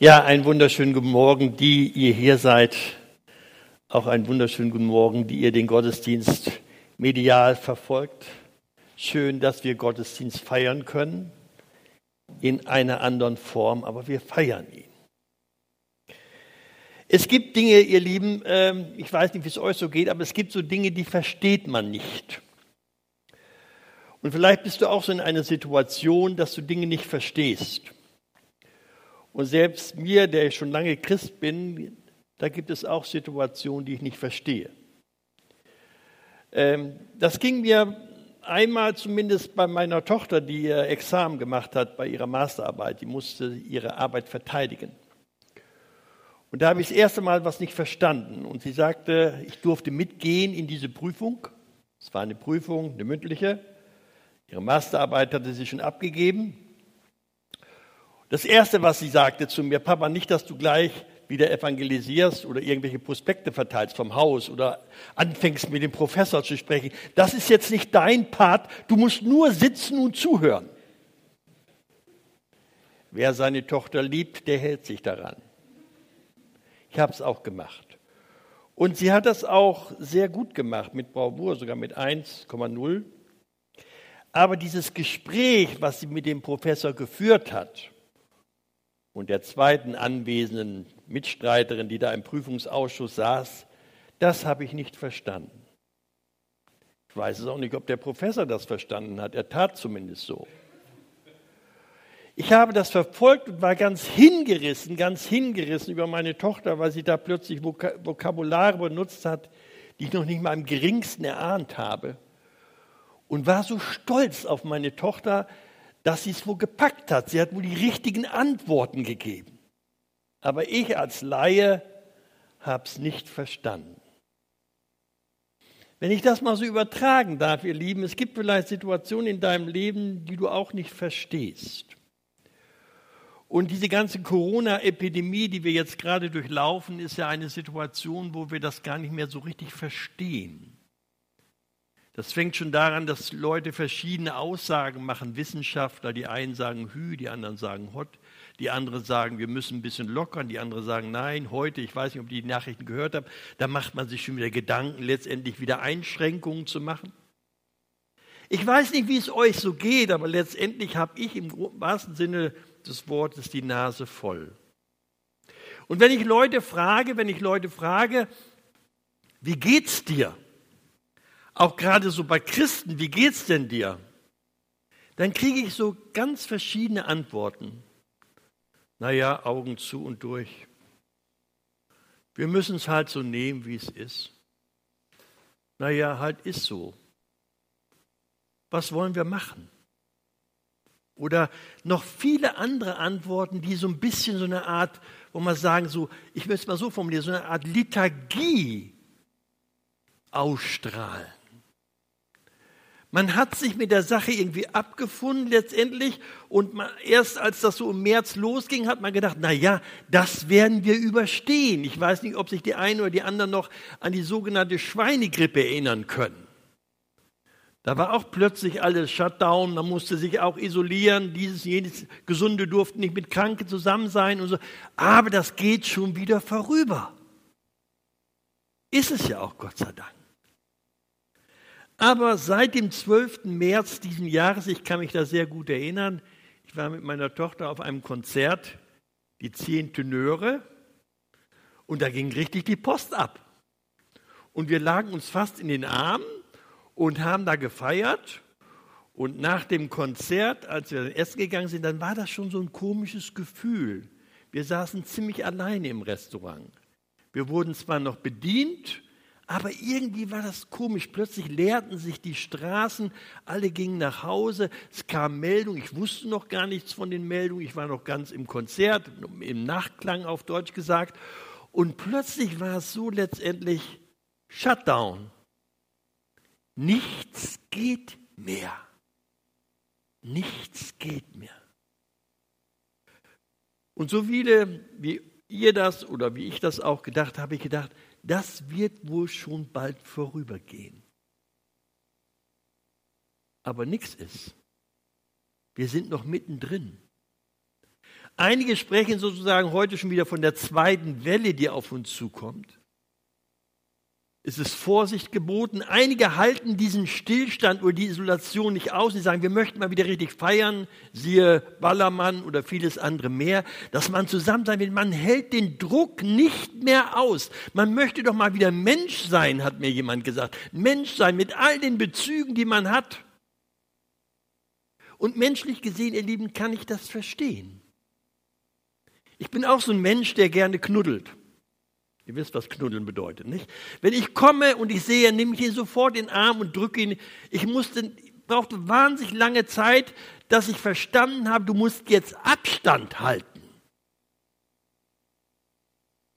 Ja, einen wunderschönen guten Morgen, die ihr hier seid. Auch einen wunderschönen guten Morgen, die ihr den Gottesdienst medial verfolgt. Schön, dass wir Gottesdienst feiern können. In einer anderen Form, aber wir feiern ihn. Es gibt Dinge, ihr Lieben, ähm, ich weiß nicht, wie es euch so geht, aber es gibt so Dinge, die versteht man nicht. Und vielleicht bist du auch so in einer Situation, dass du Dinge nicht verstehst. Und selbst mir, der ich schon lange Christ bin, da gibt es auch Situationen, die ich nicht verstehe. Ähm, das ging mir einmal zumindest bei meiner Tochter, die ihr Examen gemacht hat bei ihrer Masterarbeit. Die musste ihre Arbeit verteidigen. Und da habe ich das erste Mal was nicht verstanden. Und sie sagte, ich durfte mitgehen in diese Prüfung. Es war eine Prüfung, eine mündliche. Ihre Masterarbeit hatte sie schon abgegeben. Das Erste, was sie sagte zu mir, Papa, nicht, dass du gleich wieder evangelisierst oder irgendwelche Prospekte verteilst vom Haus oder anfängst mit dem Professor zu sprechen. Das ist jetzt nicht dein Part, du musst nur sitzen und zuhören. Wer seine Tochter liebt, der hält sich daran. Ich habe es auch gemacht. Und sie hat das auch sehr gut gemacht, mit Bravour, sogar mit 1,0. Aber dieses Gespräch, was sie mit dem Professor geführt hat, und der zweiten anwesenden Mitstreiterin, die da im Prüfungsausschuss saß, das habe ich nicht verstanden. Ich weiß es auch nicht, ob der Professor das verstanden hat. Er tat zumindest so. Ich habe das verfolgt und war ganz hingerissen, ganz hingerissen über meine Tochter, weil sie da plötzlich Vokabulare benutzt hat, die ich noch nicht mal im geringsten erahnt habe. Und war so stolz auf meine Tochter, dass sie es wohl gepackt hat. Sie hat wohl die richtigen Antworten gegeben. Aber ich als Laie habe es nicht verstanden. Wenn ich das mal so übertragen darf, ihr Lieben, es gibt vielleicht Situationen in deinem Leben, die du auch nicht verstehst. Und diese ganze Corona-Epidemie, die wir jetzt gerade durchlaufen, ist ja eine Situation, wo wir das gar nicht mehr so richtig verstehen. Das fängt schon daran, dass Leute verschiedene Aussagen machen, Wissenschaftler, die einen sagen Hü, die anderen sagen Hot, die anderen sagen, wir müssen ein bisschen lockern, die anderen sagen nein, heute, ich weiß nicht, ob die, die Nachrichten gehört haben, da macht man sich schon wieder Gedanken, letztendlich wieder Einschränkungen zu machen. Ich weiß nicht, wie es euch so geht, aber letztendlich habe ich im wahrsten Sinne des Wortes die Nase voll. Und wenn ich Leute frage, wenn ich Leute frage, wie geht's dir? Auch gerade so bei Christen, wie geht's denn dir? Dann kriege ich so ganz verschiedene Antworten. Naja, Augen zu und durch. Wir müssen es halt so nehmen, wie es ist. Naja, halt ist so. Was wollen wir machen? Oder noch viele andere Antworten, die so ein bisschen so eine Art, wo man sagen, so, ich möchte es mal so formulieren, so eine Art Liturgie ausstrahlen. Man hat sich mit der Sache irgendwie abgefunden letztendlich und man, erst als das so im März losging, hat man gedacht, na ja, das werden wir überstehen. Ich weiß nicht, ob sich die einen oder die anderen noch an die sogenannte Schweinegrippe erinnern können. Da war auch plötzlich alles Shutdown, man musste sich auch isolieren, dieses, jenes, Gesunde durften nicht mit Kranken zusammen sein und so. Aber das geht schon wieder vorüber. Ist es ja auch, Gott sei Dank. Aber seit dem 12. März diesen Jahres, ich kann mich da sehr gut erinnern, ich war mit meiner Tochter auf einem Konzert, die Zehn Tenöre, und da ging richtig die Post ab. Und wir lagen uns fast in den Armen und haben da gefeiert. Und nach dem Konzert, als wir dann essen gegangen sind, dann war das schon so ein komisches Gefühl. Wir saßen ziemlich alleine im Restaurant. Wir wurden zwar noch bedient, aber irgendwie war das komisch. Plötzlich leerten sich die Straßen, alle gingen nach Hause, es kam Meldung, ich wusste noch gar nichts von den Meldungen, ich war noch ganz im Konzert, im Nachklang auf Deutsch gesagt. Und plötzlich war es so letztendlich Shutdown. Nichts geht mehr. Nichts geht mehr. Und so viele, wie ihr das oder wie ich das auch gedacht habe, ich gedacht, das wird wohl schon bald vorübergehen. Aber nichts ist. Wir sind noch mittendrin. Einige sprechen sozusagen heute schon wieder von der zweiten Welle, die auf uns zukommt. Es ist Vorsicht geboten. Einige halten diesen Stillstand oder die Isolation nicht aus. Sie sagen, wir möchten mal wieder richtig feiern, siehe Ballermann oder vieles andere mehr, dass man zusammen sein will. Man hält den Druck nicht mehr aus. Man möchte doch mal wieder Mensch sein, hat mir jemand gesagt. Mensch sein mit all den Bezügen, die man hat. Und menschlich gesehen, ihr Lieben, kann ich das verstehen. Ich bin auch so ein Mensch, der gerne knuddelt. Ihr wisst, was Knuddeln bedeutet, nicht? Wenn ich komme und ich sehe, nehme ich ihn sofort in den Arm und drücke ihn. Ich musste, brauchte wahnsinnig lange Zeit, dass ich verstanden habe, du musst jetzt Abstand halten.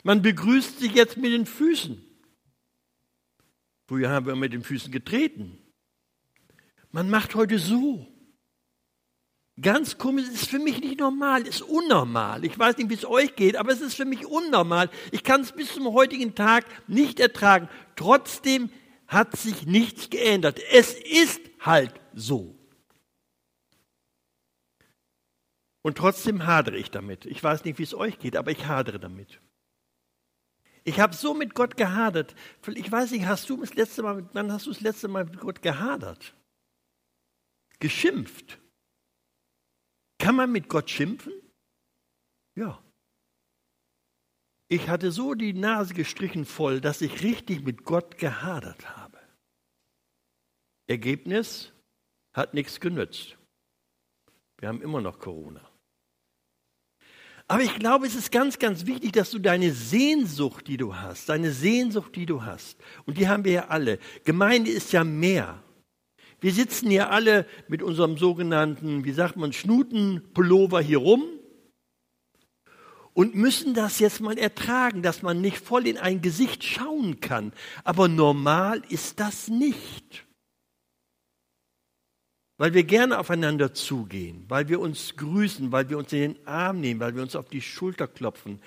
Man begrüßt sich jetzt mit den Füßen. Früher haben wir mit den Füßen getreten. Man macht heute so. Ganz komisch, es ist für mich nicht normal, es ist unnormal. Ich weiß nicht, wie es euch geht, aber es ist für mich unnormal. Ich kann es bis zum heutigen Tag nicht ertragen. Trotzdem hat sich nichts geändert. Es ist halt so. Und trotzdem hadere ich damit. Ich weiß nicht, wie es euch geht, aber ich hadere damit. Ich habe so mit Gott gehadert. Ich weiß nicht, hast du das letzte Mal, wann hast du das letzte Mal mit Gott gehadert? Geschimpft. Kann man mit Gott schimpfen? Ja. Ich hatte so die Nase gestrichen voll, dass ich richtig mit Gott gehadert habe. Ergebnis hat nichts genützt. Wir haben immer noch Corona. Aber ich glaube, es ist ganz, ganz wichtig, dass du deine Sehnsucht, die du hast, deine Sehnsucht, die du hast, und die haben wir ja alle. Gemeinde ist ja mehr. Wir sitzen hier alle mit unserem sogenannten, wie sagt man, Schnutenpullover hier rum und müssen das jetzt mal ertragen, dass man nicht voll in ein Gesicht schauen kann. Aber normal ist das nicht. Weil wir gerne aufeinander zugehen, weil wir uns grüßen, weil wir uns in den Arm nehmen, weil wir uns auf die Schulter klopfen,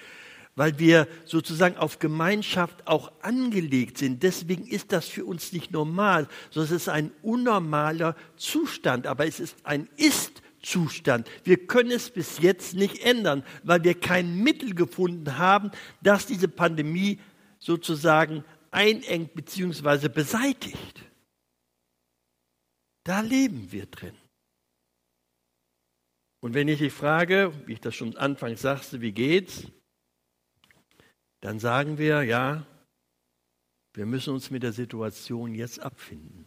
weil wir sozusagen auf Gemeinschaft auch angelegt sind. Deswegen ist das für uns nicht normal, sondern es ist ein unnormaler Zustand, aber es ist ein Ist-Zustand. Wir können es bis jetzt nicht ändern, weil wir kein Mittel gefunden haben, das diese Pandemie sozusagen einengt bzw. beseitigt. Da leben wir drin. Und wenn ich dich frage, wie ich das schon anfangs sagte, wie geht's? Dann sagen wir, ja, wir müssen uns mit der Situation jetzt abfinden.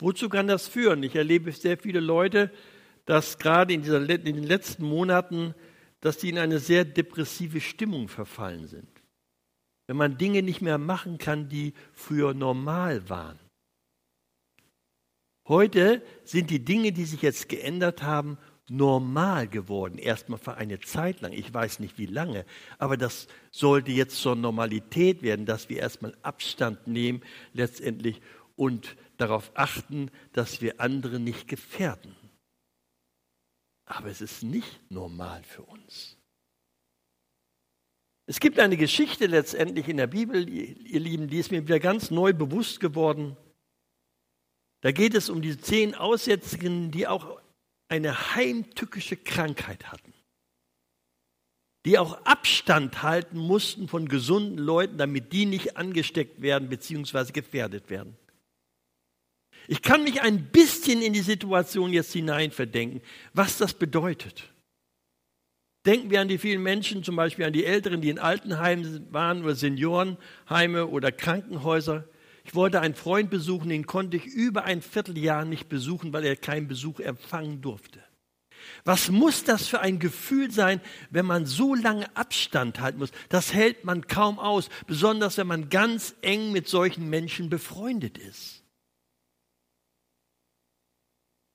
Wozu kann das führen? Ich erlebe sehr viele Leute, dass gerade in, dieser, in den letzten Monaten, dass die in eine sehr depressive Stimmung verfallen sind. Wenn man Dinge nicht mehr machen kann, die früher normal waren. Heute sind die Dinge, die sich jetzt geändert haben, normal geworden, erstmal für eine Zeit lang. Ich weiß nicht wie lange, aber das sollte jetzt zur Normalität werden, dass wir erstmal Abstand nehmen letztendlich und darauf achten, dass wir andere nicht gefährden. Aber es ist nicht normal für uns. Es gibt eine Geschichte letztendlich in der Bibel, ihr Lieben, die ist mir wieder ganz neu bewusst geworden. Da geht es um die zehn Aussätzigen, die auch eine heimtückische Krankheit hatten, die auch Abstand halten mussten von gesunden Leuten, damit die nicht angesteckt werden bzw. gefährdet werden. Ich kann mich ein bisschen in die Situation jetzt hineinverdenken, was das bedeutet. Denken wir an die vielen Menschen, zum Beispiel an die Älteren, die in Altenheimen waren oder Seniorenheime oder Krankenhäuser. Ich wollte einen Freund besuchen, den konnte ich über ein Vierteljahr nicht besuchen, weil er keinen Besuch empfangen durfte. Was muss das für ein Gefühl sein, wenn man so lange Abstand halten muss? Das hält man kaum aus, besonders wenn man ganz eng mit solchen Menschen befreundet ist.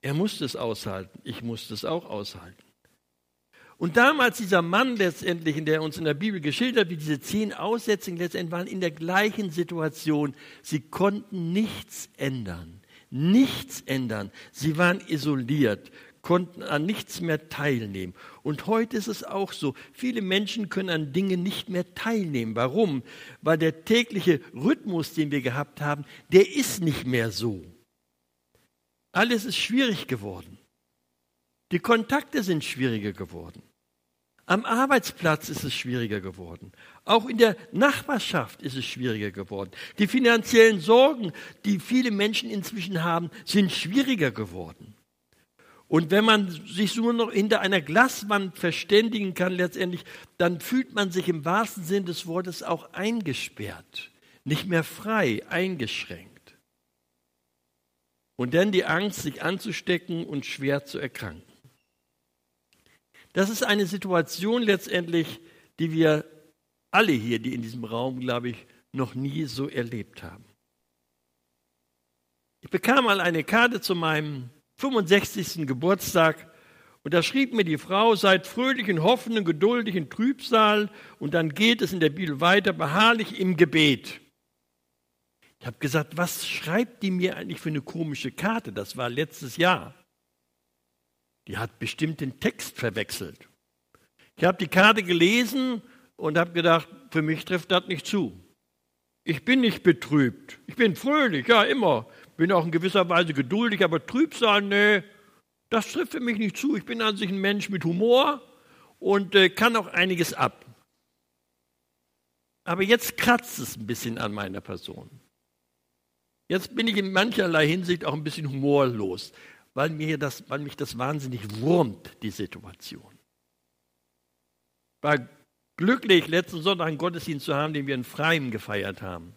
Er musste es aushalten, ich musste es auch aushalten. Und damals dieser Mann letztendlich, der uns in der Bibel geschildert wie diese zehn Aussetzungen letztendlich waren in der gleichen Situation. Sie konnten nichts ändern. Nichts ändern. Sie waren isoliert, konnten an nichts mehr teilnehmen. Und heute ist es auch so. Viele Menschen können an Dingen nicht mehr teilnehmen. Warum? Weil der tägliche Rhythmus, den wir gehabt haben, der ist nicht mehr so. Alles ist schwierig geworden. Die Kontakte sind schwieriger geworden. Am Arbeitsplatz ist es schwieriger geworden. Auch in der Nachbarschaft ist es schwieriger geworden. Die finanziellen Sorgen, die viele Menschen inzwischen haben, sind schwieriger geworden. Und wenn man sich nur noch hinter einer Glaswand verständigen kann, letztendlich, dann fühlt man sich im wahrsten Sinn des Wortes auch eingesperrt, nicht mehr frei, eingeschränkt. Und dann die Angst, sich anzustecken und schwer zu erkranken. Das ist eine Situation letztendlich, die wir alle hier, die in diesem Raum, glaube ich, noch nie so erlebt haben. Ich bekam mal eine Karte zu meinem 65. Geburtstag und da schrieb mir die Frau, seid fröhlich und hoffend und geduldig in Trübsal und dann geht es in der Bibel weiter, beharrlich im Gebet. Ich habe gesagt, was schreibt die mir eigentlich für eine komische Karte? Das war letztes Jahr. Die hat bestimmt den Text verwechselt. Ich habe die Karte gelesen und habe gedacht, für mich trifft das nicht zu. Ich bin nicht betrübt. Ich bin fröhlich, ja, immer. Bin auch in gewisser Weise geduldig, aber Trübsal, nee, das trifft für mich nicht zu. Ich bin an sich ein Mensch mit Humor und äh, kann auch einiges ab. Aber jetzt kratzt es ein bisschen an meiner Person. Jetzt bin ich in mancherlei Hinsicht auch ein bisschen humorlos weil, mir das, weil mich das wahnsinnig wurmt, die Situation. War glücklich, letzten Sonntag einen Gottesdienst zu haben, den wir in Freiem gefeiert haben.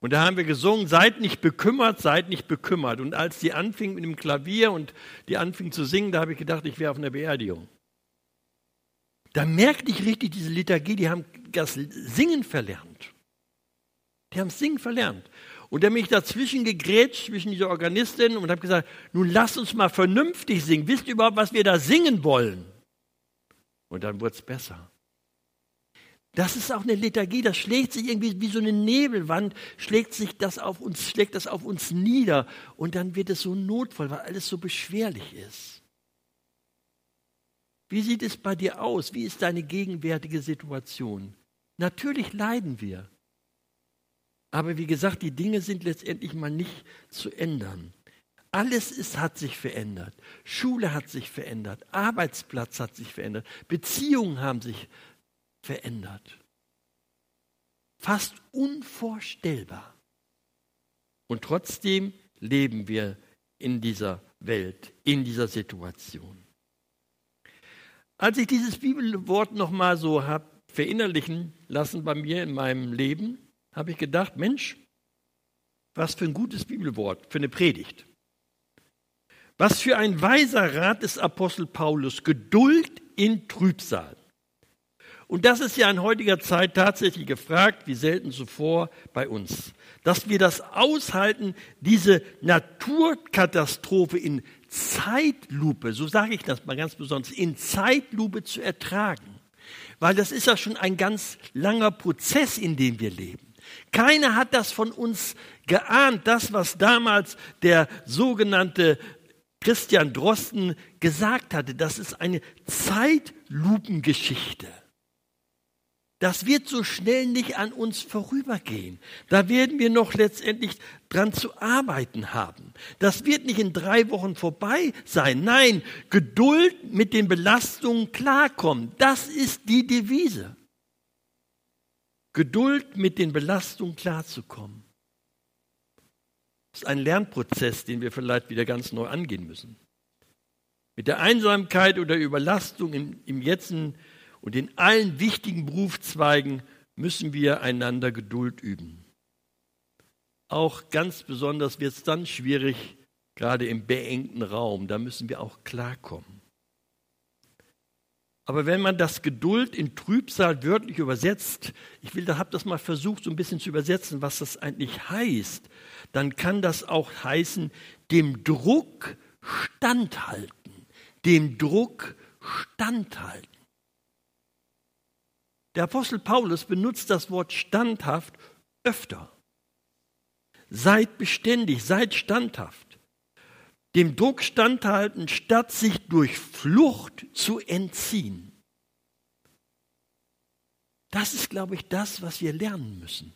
Und da haben wir gesungen, seid nicht bekümmert, seid nicht bekümmert. Und als die anfing mit dem Klavier und die anfing zu singen, da habe ich gedacht, ich wäre auf einer Beerdigung. Da merkte ich richtig diese Liturgie, die haben das Singen verlernt. Die haben Singen verlernt. Und er mich dazwischen gegrätscht, zwischen dieser Organistin und habe gesagt, nun lass uns mal vernünftig singen. Wisst ihr überhaupt, was wir da singen wollen? Und dann wurde es besser. Das ist auch eine Liturgie, das schlägt sich irgendwie wie so eine Nebelwand, schlägt sich das auf uns, schlägt das auf uns nieder und dann wird es so notvoll, weil alles so beschwerlich ist. Wie sieht es bei dir aus? Wie ist deine gegenwärtige Situation? Natürlich leiden wir. Aber wie gesagt, die Dinge sind letztendlich mal nicht zu ändern. Alles ist, hat sich verändert. Schule hat sich verändert. Arbeitsplatz hat sich verändert. Beziehungen haben sich verändert. Fast unvorstellbar. Und trotzdem leben wir in dieser Welt, in dieser Situation. Als ich dieses Bibelwort nochmal so habe verinnerlichen lassen bei mir in meinem Leben, habe ich gedacht, Mensch, was für ein gutes Bibelwort, für eine Predigt. Was für ein weiser Rat des Apostel Paulus, Geduld in Trübsal. Und das ist ja in heutiger Zeit tatsächlich gefragt, wie selten zuvor bei uns. Dass wir das aushalten, diese Naturkatastrophe in Zeitlupe, so sage ich das mal ganz besonders, in Zeitlupe zu ertragen. Weil das ist ja schon ein ganz langer Prozess, in dem wir leben. Keiner hat das von uns geahnt, das, was damals der sogenannte Christian Drosten gesagt hatte. Das ist eine Zeitlupengeschichte. Das wird so schnell nicht an uns vorübergehen. Da werden wir noch letztendlich dran zu arbeiten haben. Das wird nicht in drei Wochen vorbei sein. Nein, Geduld mit den Belastungen klarkommen. Das ist die Devise. Geduld mit den Belastungen klarzukommen. Das ist ein Lernprozess, den wir vielleicht wieder ganz neu angehen müssen. Mit der Einsamkeit oder Überlastung im, im Jetzen und in allen wichtigen Berufszweigen müssen wir einander Geduld üben. Auch ganz besonders wird es dann schwierig, gerade im beengten Raum. Da müssen wir auch klarkommen. Aber wenn man das Geduld in Trübsal wörtlich übersetzt, ich will, da habe das mal versucht, so ein bisschen zu übersetzen, was das eigentlich heißt, dann kann das auch heißen, dem Druck standhalten, dem Druck standhalten. Der Apostel Paulus benutzt das Wort standhaft öfter. Seid beständig, seid standhaft dem Druck standhalten, statt sich durch Flucht zu entziehen. Das ist, glaube ich, das, was wir lernen müssen.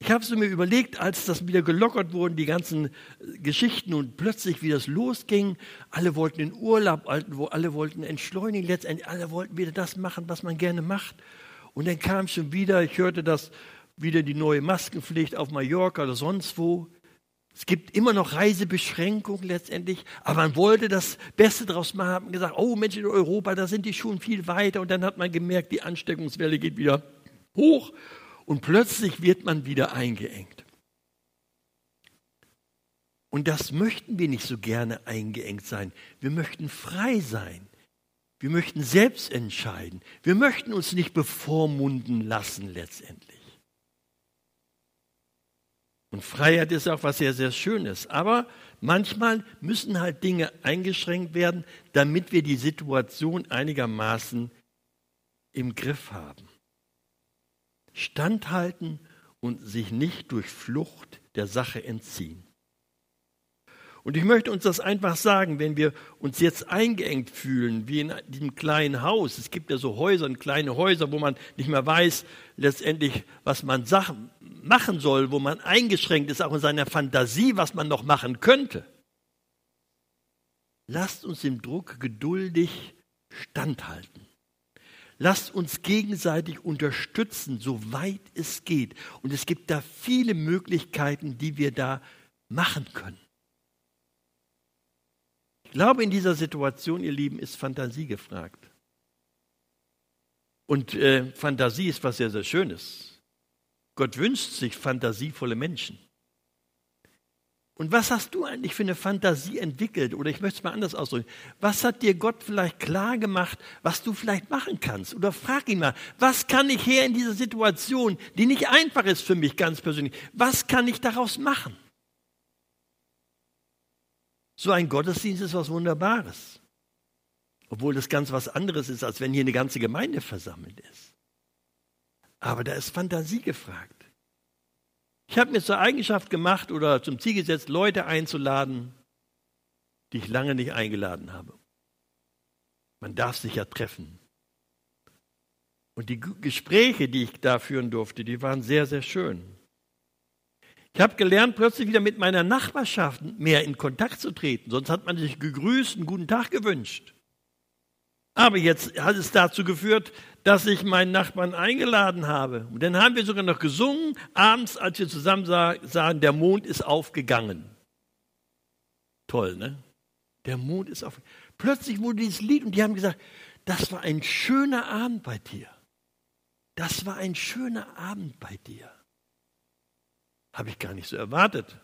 Ich habe es mir überlegt, als das wieder gelockert wurden, die ganzen äh, Geschichten und plötzlich, wie das losging. Alle wollten in Urlaub, alle wollten entschleunigen, letztendlich alle wollten wieder das machen, was man gerne macht. Und dann kam schon wieder, ich hörte das, wieder die neue Maskenpflicht auf Mallorca oder sonst wo. Es gibt immer noch Reisebeschränkungen letztendlich, aber man wollte das Beste daraus machen, hat gesagt, oh Mensch, in Europa, da sind die schon viel weiter. Und dann hat man gemerkt, die Ansteckungswelle geht wieder hoch und plötzlich wird man wieder eingeengt. Und das möchten wir nicht so gerne eingeengt sein. Wir möchten frei sein. Wir möchten selbst entscheiden. Wir möchten uns nicht bevormunden lassen letztendlich. Und Freiheit ist auch was sehr, sehr Schönes. Aber manchmal müssen halt Dinge eingeschränkt werden, damit wir die Situation einigermaßen im Griff haben standhalten und sich nicht durch Flucht der Sache entziehen. Und ich möchte uns das einfach sagen, wenn wir uns jetzt eingeengt fühlen, wie in diesem kleinen Haus. Es gibt ja so Häuser, kleine Häuser, wo man nicht mehr weiß, letztendlich, was man machen soll, wo man eingeschränkt ist, auch in seiner Fantasie, was man noch machen könnte. Lasst uns dem Druck geduldig standhalten. Lasst uns gegenseitig unterstützen, soweit es geht. Und es gibt da viele Möglichkeiten, die wir da machen können. Ich glaube, in dieser Situation, ihr Lieben, ist Fantasie gefragt. Und äh, Fantasie ist was sehr, sehr Schönes. Gott wünscht sich fantasievolle Menschen. Und was hast du eigentlich für eine Fantasie entwickelt? Oder ich möchte es mal anders ausdrücken. Was hat dir Gott vielleicht klar gemacht, was du vielleicht machen kannst? Oder frag ihn mal, was kann ich her in dieser Situation, die nicht einfach ist für mich ganz persönlich? Was kann ich daraus machen? So ein Gottesdienst ist was Wunderbares. Obwohl das ganz was anderes ist, als wenn hier eine ganze Gemeinde versammelt ist. Aber da ist Fantasie gefragt. Ich habe mir zur Eigenschaft gemacht oder zum Ziel gesetzt, Leute einzuladen, die ich lange nicht eingeladen habe. Man darf sich ja treffen. Und die Gespräche, die ich da führen durfte, die waren sehr, sehr schön. Ich habe gelernt, plötzlich wieder mit meiner Nachbarschaft mehr in Kontakt zu treten. Sonst hat man sich gegrüßt, einen guten Tag gewünscht. Aber jetzt hat es dazu geführt, dass ich meinen Nachbarn eingeladen habe. Und dann haben wir sogar noch gesungen, abends, als wir zusammen sahen, der Mond ist aufgegangen. Toll, ne? Der Mond ist aufgegangen. Plötzlich wurde dieses Lied und die haben gesagt, das war ein schöner Abend bei dir. Das war ein schöner Abend bei dir. Habe ich gar nicht so erwartet.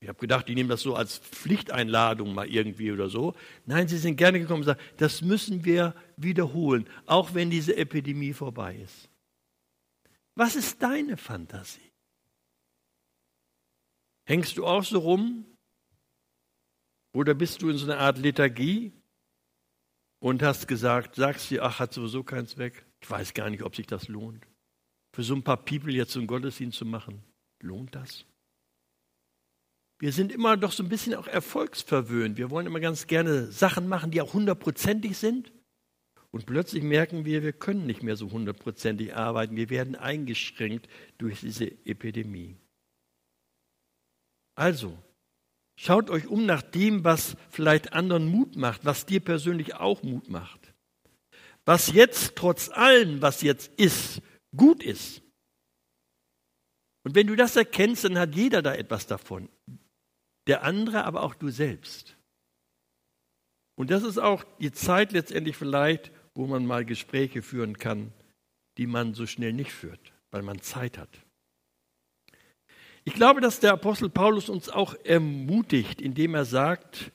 Ich habe gedacht, die nehmen das so als Pflichteinladung mal irgendwie oder so. Nein, sie sind gerne gekommen und sagen, das müssen wir wiederholen, auch wenn diese Epidemie vorbei ist. Was ist deine Fantasie? Hängst du auch so rum? Oder bist du in so einer Art Lethargie und hast gesagt, sagst dir, ach, hat sowieso keinen Zweck. Ich weiß gar nicht, ob sich das lohnt. Für so ein paar People jetzt so einen Gottesdienst zu machen, lohnt das? Wir sind immer doch so ein bisschen auch erfolgsverwöhnt. Wir wollen immer ganz gerne Sachen machen, die auch hundertprozentig sind. Und plötzlich merken wir, wir können nicht mehr so hundertprozentig arbeiten. Wir werden eingeschränkt durch diese Epidemie. Also, schaut euch um nach dem, was vielleicht anderen Mut macht, was dir persönlich auch Mut macht. Was jetzt trotz allem, was jetzt ist, gut ist. Und wenn du das erkennst, dann hat jeder da etwas davon der andere, aber auch du selbst. Und das ist auch die Zeit letztendlich vielleicht, wo man mal Gespräche führen kann, die man so schnell nicht führt, weil man Zeit hat. Ich glaube, dass der Apostel Paulus uns auch ermutigt, indem er sagt,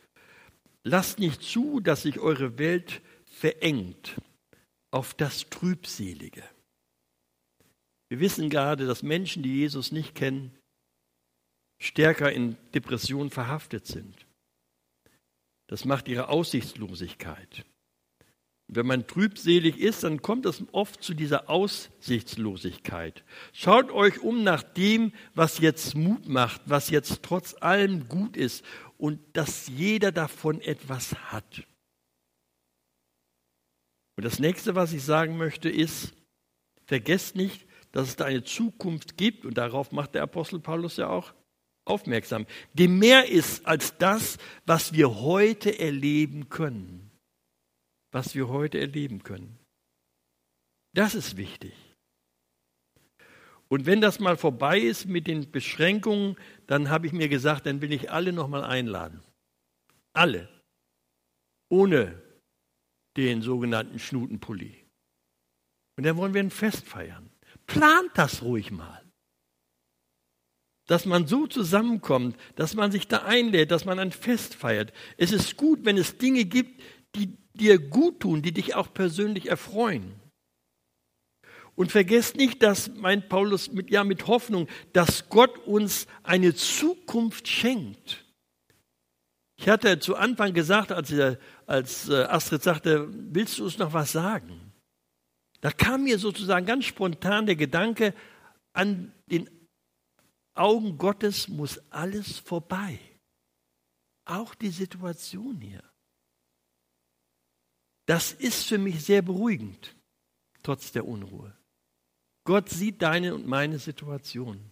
lasst nicht zu, dass sich eure Welt verengt auf das Trübselige. Wir wissen gerade, dass Menschen, die Jesus nicht kennen, stärker in Depressionen verhaftet sind. Das macht ihre Aussichtslosigkeit. Wenn man trübselig ist, dann kommt es oft zu dieser Aussichtslosigkeit. Schaut euch um nach dem, was jetzt Mut macht, was jetzt trotz allem gut ist und dass jeder davon etwas hat. Und das nächste, was ich sagen möchte, ist, vergesst nicht, dass es da eine Zukunft gibt, und darauf macht der Apostel Paulus ja auch aufmerksam, die mehr ist als das, was wir heute erleben können. Was wir heute erleben können. Das ist wichtig. Und wenn das mal vorbei ist mit den Beschränkungen, dann habe ich mir gesagt, dann will ich alle nochmal einladen. Alle. Ohne den sogenannten Schnutenpulli. Und dann wollen wir ein Fest feiern. Plant das ruhig mal. Dass man so zusammenkommt, dass man sich da einlädt, dass man ein Fest feiert. Es ist gut, wenn es Dinge gibt, die dir gut tun, die dich auch persönlich erfreuen. Und vergesst nicht, dass meint Paulus mit, ja, mit Hoffnung, dass Gott uns eine Zukunft schenkt. Ich hatte zu Anfang gesagt, als, als äh, Astrid sagte, willst du uns noch was sagen? Da kam mir sozusagen ganz spontan der Gedanke, an den Augen Gottes muss alles vorbei. Auch die Situation hier. Das ist für mich sehr beruhigend, trotz der Unruhe. Gott sieht deine und meine Situation.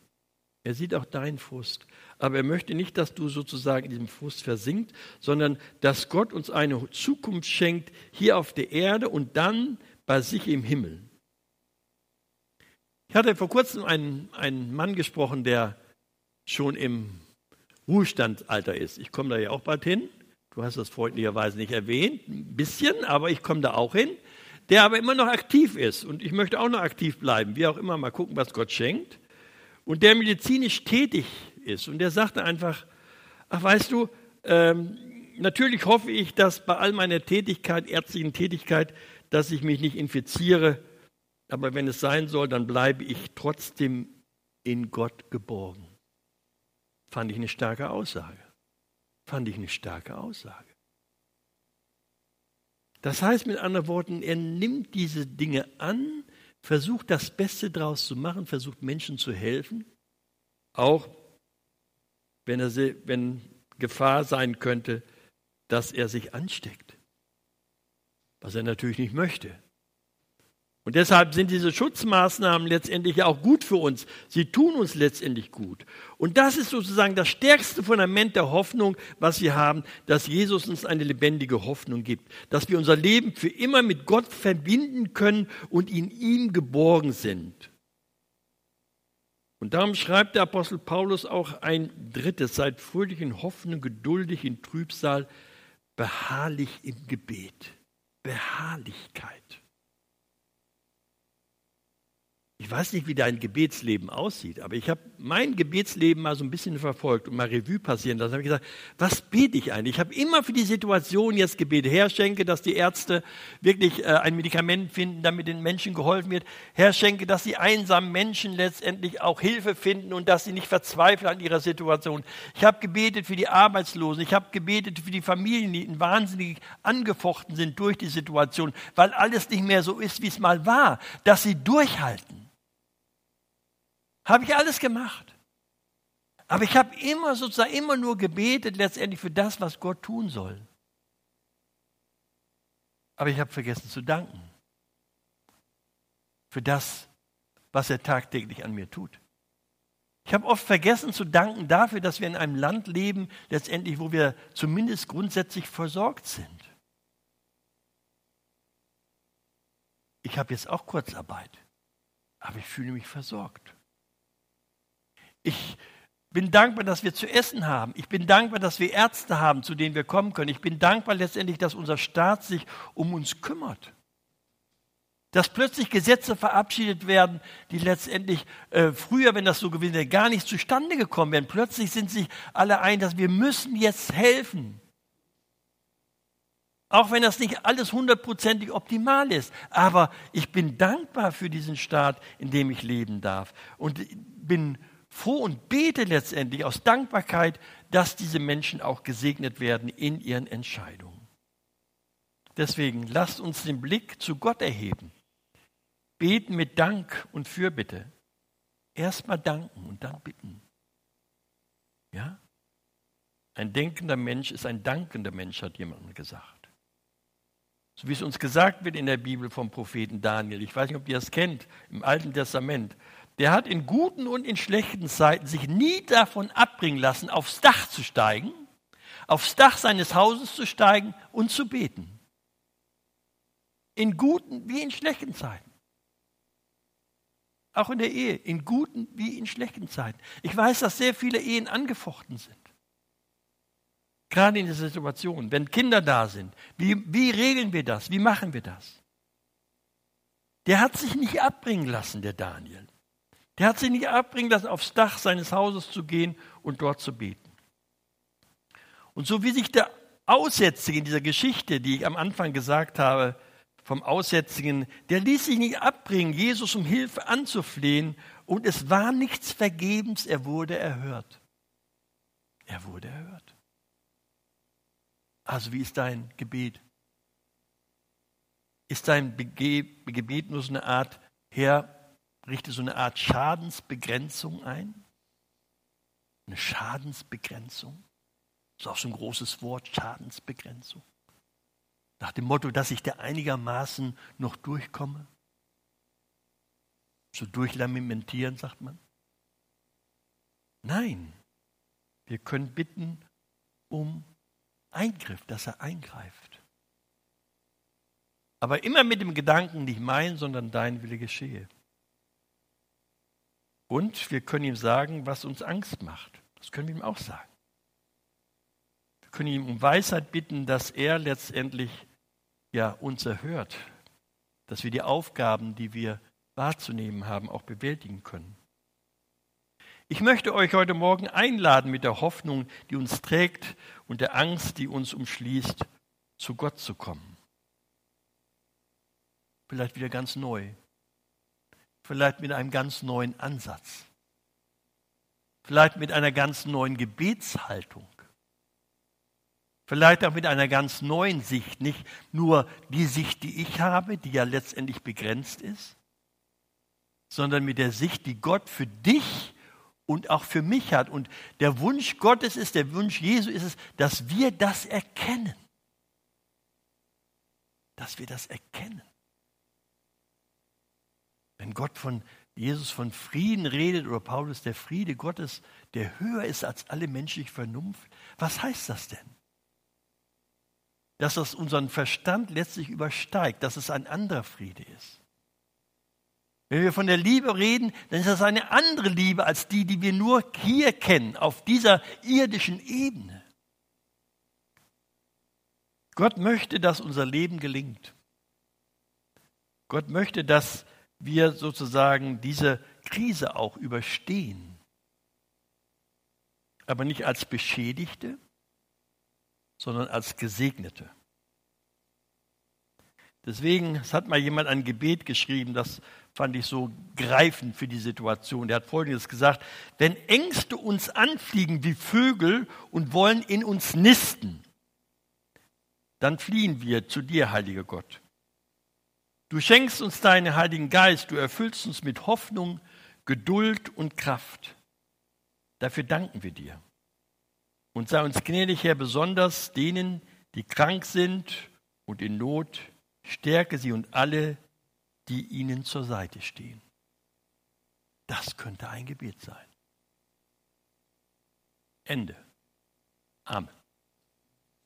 Er sieht auch deinen Frust. Aber er möchte nicht, dass du sozusagen in diesem Frust versinkst, sondern dass Gott uns eine Zukunft schenkt hier auf der Erde und dann bei sich im Himmel. Ich hatte vor kurzem einen, einen Mann gesprochen, der schon im Ruhestandsalter ist. Ich komme da ja auch bald hin. Du hast das freundlicherweise nicht erwähnt, ein bisschen, aber ich komme da auch hin der aber immer noch aktiv ist. Und ich möchte auch noch aktiv bleiben, wie auch immer, mal gucken, was Gott schenkt. Und der medizinisch tätig ist. Und der sagte einfach, ach weißt du, ähm, natürlich hoffe ich, dass bei all meiner Tätigkeit, ärztlichen Tätigkeit, dass ich mich nicht infiziere. Aber wenn es sein soll, dann bleibe ich trotzdem in Gott geborgen. Fand ich eine starke Aussage. Fand ich eine starke Aussage. Das heißt mit anderen Worten, er nimmt diese Dinge an, versucht das Beste daraus zu machen, versucht Menschen zu helfen, auch wenn, er, wenn Gefahr sein könnte, dass er sich ansteckt, was er natürlich nicht möchte. Und deshalb sind diese Schutzmaßnahmen letztendlich auch gut für uns. Sie tun uns letztendlich gut. Und das ist sozusagen das stärkste Fundament der Hoffnung, was wir haben, dass Jesus uns eine lebendige Hoffnung gibt. Dass wir unser Leben für immer mit Gott verbinden können und in ihm geborgen sind. Und darum schreibt der Apostel Paulus auch ein drittes, seid fröhlich in Hoffnung, geduldig in Trübsal, beharrlich im Gebet. Beharrlichkeit. Ich weiß nicht, wie dein Gebetsleben aussieht, aber ich habe mein Gebetsleben mal so ein bisschen verfolgt und mal Revue passieren lassen. Da habe ich gesagt, was bete ich eigentlich? Ich habe immer für die Situation jetzt gebetet. Herr, schenke, dass die Ärzte wirklich äh, ein Medikament finden, damit den Menschen geholfen wird. Herr, schenke, dass die einsamen Menschen letztendlich auch Hilfe finden und dass sie nicht verzweifeln an ihrer Situation. Ich habe gebetet für die Arbeitslosen. Ich habe gebetet für die Familien, die wahnsinnig angefochten sind durch die Situation, weil alles nicht mehr so ist, wie es mal war, dass sie durchhalten. Habe ich alles gemacht. Aber ich habe immer sozusagen immer nur gebetet letztendlich für das, was Gott tun soll. Aber ich habe vergessen zu danken. Für das, was er tagtäglich an mir tut. Ich habe oft vergessen zu danken dafür, dass wir in einem Land leben, letztendlich, wo wir zumindest grundsätzlich versorgt sind. Ich habe jetzt auch Kurzarbeit, aber ich fühle mich versorgt. Ich bin dankbar, dass wir zu essen haben. Ich bin dankbar, dass wir Ärzte haben, zu denen wir kommen können. Ich bin dankbar letztendlich, dass unser Staat sich um uns kümmert. Dass plötzlich Gesetze verabschiedet werden, die letztendlich äh, früher, wenn das so gewesen wäre, gar nicht zustande gekommen wären. Plötzlich sind sich alle ein, dass wir müssen jetzt helfen. Auch wenn das nicht alles hundertprozentig optimal ist. Aber ich bin dankbar für diesen Staat, in dem ich leben darf. Und bin froh und bete letztendlich aus Dankbarkeit, dass diese Menschen auch gesegnet werden in ihren Entscheidungen. Deswegen lasst uns den Blick zu Gott erheben. Beten mit Dank und Fürbitte. Erstmal danken und dann bitten. Ja? Ein denkender Mensch ist ein dankender Mensch, hat jemand gesagt. So wie es uns gesagt wird in der Bibel vom Propheten Daniel. Ich weiß nicht, ob ihr das kennt, im Alten Testament. Der hat in guten und in schlechten Zeiten sich nie davon abbringen lassen, aufs Dach zu steigen, aufs Dach seines Hauses zu steigen und zu beten. In guten wie in schlechten Zeiten. Auch in der Ehe, in guten wie in schlechten Zeiten. Ich weiß, dass sehr viele Ehen angefochten sind. Gerade in dieser Situation, wenn Kinder da sind. Wie, wie regeln wir das? Wie machen wir das? Der hat sich nicht abbringen lassen, der Daniel. Der hat sich nicht abbringen lassen, aufs Dach seines Hauses zu gehen und dort zu beten. Und so wie sich der Aussätzige in dieser Geschichte, die ich am Anfang gesagt habe, vom Aussätzigen, der ließ sich nicht abbringen, Jesus um Hilfe anzuflehen und es war nichts vergebens, er wurde erhört. Er wurde erhört. Also wie ist dein Gebet? Ist dein Gebet nur so eine Art, Herr, richte so eine Art Schadensbegrenzung ein? Eine Schadensbegrenzung? Das ist auch so ein großes Wort, Schadensbegrenzung. Nach dem Motto, dass ich da einigermaßen noch durchkomme. So durchlamentieren, sagt man. Nein, wir können bitten um Eingriff, dass er eingreift. Aber immer mit dem Gedanken, nicht mein, sondern dein Wille geschehe. Und wir können ihm sagen, was uns Angst macht. Das können wir ihm auch sagen. Wir können ihm um Weisheit bitten, dass er letztendlich ja uns erhört, dass wir die Aufgaben, die wir wahrzunehmen haben, auch bewältigen können. Ich möchte euch heute Morgen einladen mit der Hoffnung, die uns trägt und der Angst, die uns umschließt, zu Gott zu kommen. Vielleicht wieder ganz neu. Vielleicht mit einem ganz neuen Ansatz. Vielleicht mit einer ganz neuen Gebetshaltung. Vielleicht auch mit einer ganz neuen Sicht, nicht nur die Sicht, die ich habe, die ja letztendlich begrenzt ist, sondern mit der Sicht, die Gott für dich und auch für mich hat. Und der Wunsch Gottes ist, der Wunsch Jesu ist es, dass wir das erkennen. Dass wir das erkennen. Wenn Gott von Jesus von Frieden redet oder Paulus der Friede Gottes, der höher ist als alle menschliche Vernunft, was heißt das denn? dass das unseren Verstand letztlich übersteigt, dass es ein anderer Friede ist. Wenn wir von der Liebe reden, dann ist das eine andere Liebe als die, die wir nur hier kennen, auf dieser irdischen Ebene. Gott möchte, dass unser Leben gelingt. Gott möchte, dass wir sozusagen diese Krise auch überstehen. Aber nicht als Beschädigte, sondern als Gesegnete. Deswegen, es hat mal jemand ein Gebet geschrieben, das fand ich so greifend für die Situation. Der hat Folgendes gesagt, wenn Ängste uns anfliegen wie Vögel und wollen in uns nisten, dann fliehen wir zu dir, heiliger Gott. Du schenkst uns deinen Heiligen Geist, du erfüllst uns mit Hoffnung, Geduld und Kraft. Dafür danken wir dir. Und sei uns gnädig, Herr, besonders denen, die krank sind und in Not, stärke sie und alle, die ihnen zur Seite stehen. Das könnte ein Gebet sein. Ende. Amen.